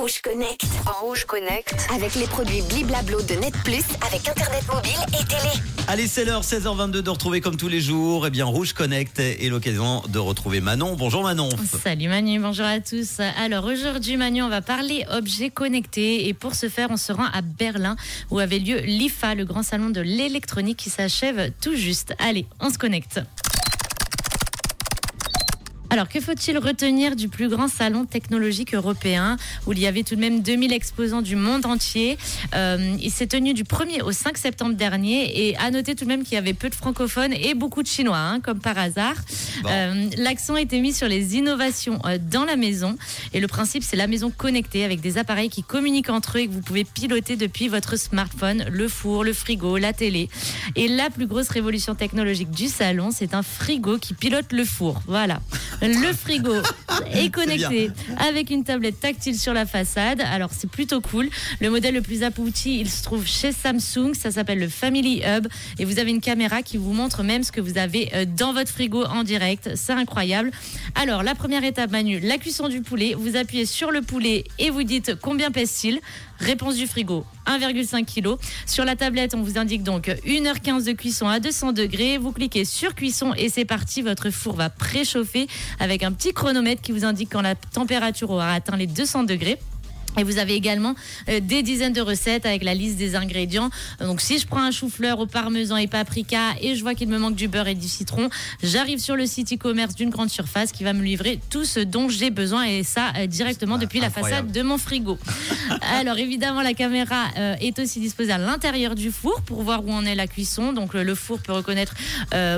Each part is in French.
Rouge Connect. En Rouge Connect. Avec les produits Bliblablo de Net Plus, avec Internet mobile et télé. Allez, c'est l'heure, 16h22, de retrouver comme tous les jours, eh bien, Rouge Connect et l'occasion de retrouver Manon. Bonjour Manon. Salut Manu, bonjour à tous. Alors aujourd'hui Manu, on va parler objets connectés et pour ce faire, on se rend à Berlin où avait lieu l'IFA, le grand salon de l'électronique qui s'achève tout juste. Allez, on se connecte. Alors, que faut-il retenir du plus grand salon technologique européen où il y avait tout de même 2000 exposants du monde entier? Euh, Il s'est tenu du 1er au 5 septembre dernier et à noter tout de même qu'il y avait peu de francophones et beaucoup de chinois, hein, comme par hasard. Euh, L'accent a été mis sur les innovations euh, dans la maison et le principe, c'est la maison connectée avec des appareils qui communiquent entre eux et que vous pouvez piloter depuis votre smartphone, le four, le frigo, la télé. Et la plus grosse révolution technologique du salon, c'est un frigo qui pilote le four. Voilà. Le frigo est connecté avec une tablette tactile sur la façade. Alors c'est plutôt cool. Le modèle le plus abouti, il se trouve chez Samsung. Ça s'appelle le Family Hub. Et vous avez une caméra qui vous montre même ce que vous avez euh, dans votre frigo en direct. C'est incroyable. Alors la première étape, Manu, la cuisson du poulet. Vous appuyez sur le poulet et vous dites combien pèse-t-il? Réponse du frigo, 1,5 kg. Sur la tablette, on vous indique donc 1h15 de cuisson à 200 degrés. Vous cliquez sur cuisson et c'est parti. Votre four va préchauffer avec un petit chronomètre qui vous indique quand la température aura atteint les 200 degrés. Et vous avez également euh, des dizaines de recettes avec la liste des ingrédients. Donc si je prends un chou-fleur au parmesan et paprika et je vois qu'il me manque du beurre et du citron, j'arrive sur le site e-commerce d'une grande surface qui va me livrer tout ce dont j'ai besoin et ça euh, directement depuis la façade de mon frigo. Alors évidemment la caméra euh, est aussi disposée à l'intérieur du four pour voir où en est la cuisson. Donc le four peut reconnaître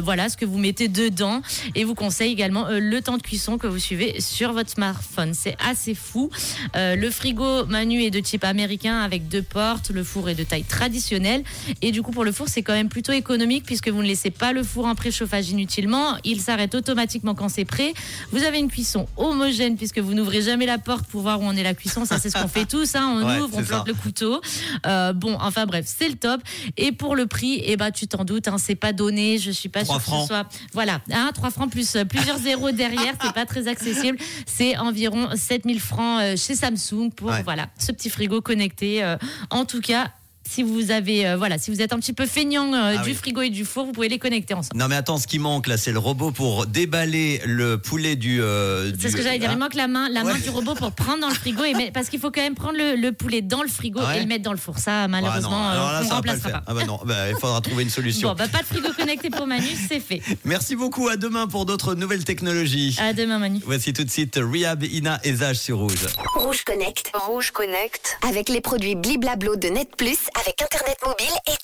voilà ce que vous mettez dedans et vous conseille également le temps de cuisson que vous suivez sur votre smartphone. C'est assez fou. le frigo Manu est de type américain avec deux portes. Le four est de taille traditionnelle. Et du coup, pour le four, c'est quand même plutôt économique puisque vous ne laissez pas le four en préchauffage inutilement. Il s'arrête automatiquement quand c'est prêt. Vous avez une cuisson homogène puisque vous n'ouvrez jamais la porte pour voir où on est la cuisson. Ça, c'est ce qu'on fait tous. Hein. On ouvre, on plante le couteau. Euh, bon, enfin bref, c'est le top. Et pour le prix, eh ben, tu t'en doutes, hein, c'est pas donné. Je suis pas sûre que ce soit. Voilà, hein, 3 francs plus euh, plusieurs zéros derrière. C'est pas très accessible. C'est environ 7000 francs euh, chez Samsung pour voilà, ce petit frigo connecté. Euh, en tout cas, si vous avez euh, voilà, si vous êtes un petit peu feignant euh, ah du frigo et du four, vous pouvez les connecter ensemble. Non mais attends, ce qui manque là, c'est le robot pour déballer le poulet du. c'est ce que j'allais dire. Il manque la main, la main du robot pour prendre dans le frigo et parce qu'il faut quand même prendre le, poulet dans le frigo et le mettre dans le four. Ça, malheureusement, on ne remplacera pas. Ah bah non, bah, il faudra trouver une solution. Bon, bah, pas de frigo connecté pour Manu, c'est fait. Merci beaucoup. À demain pour d'autres nouvelles technologies. À demain, Manu. Voici tout de suite Rehab, Ina et Zage sur Rouge. Rouge Connect. Rouge Connect. Avec les produits Bliblablo de Net Plus, avec Internet mobile et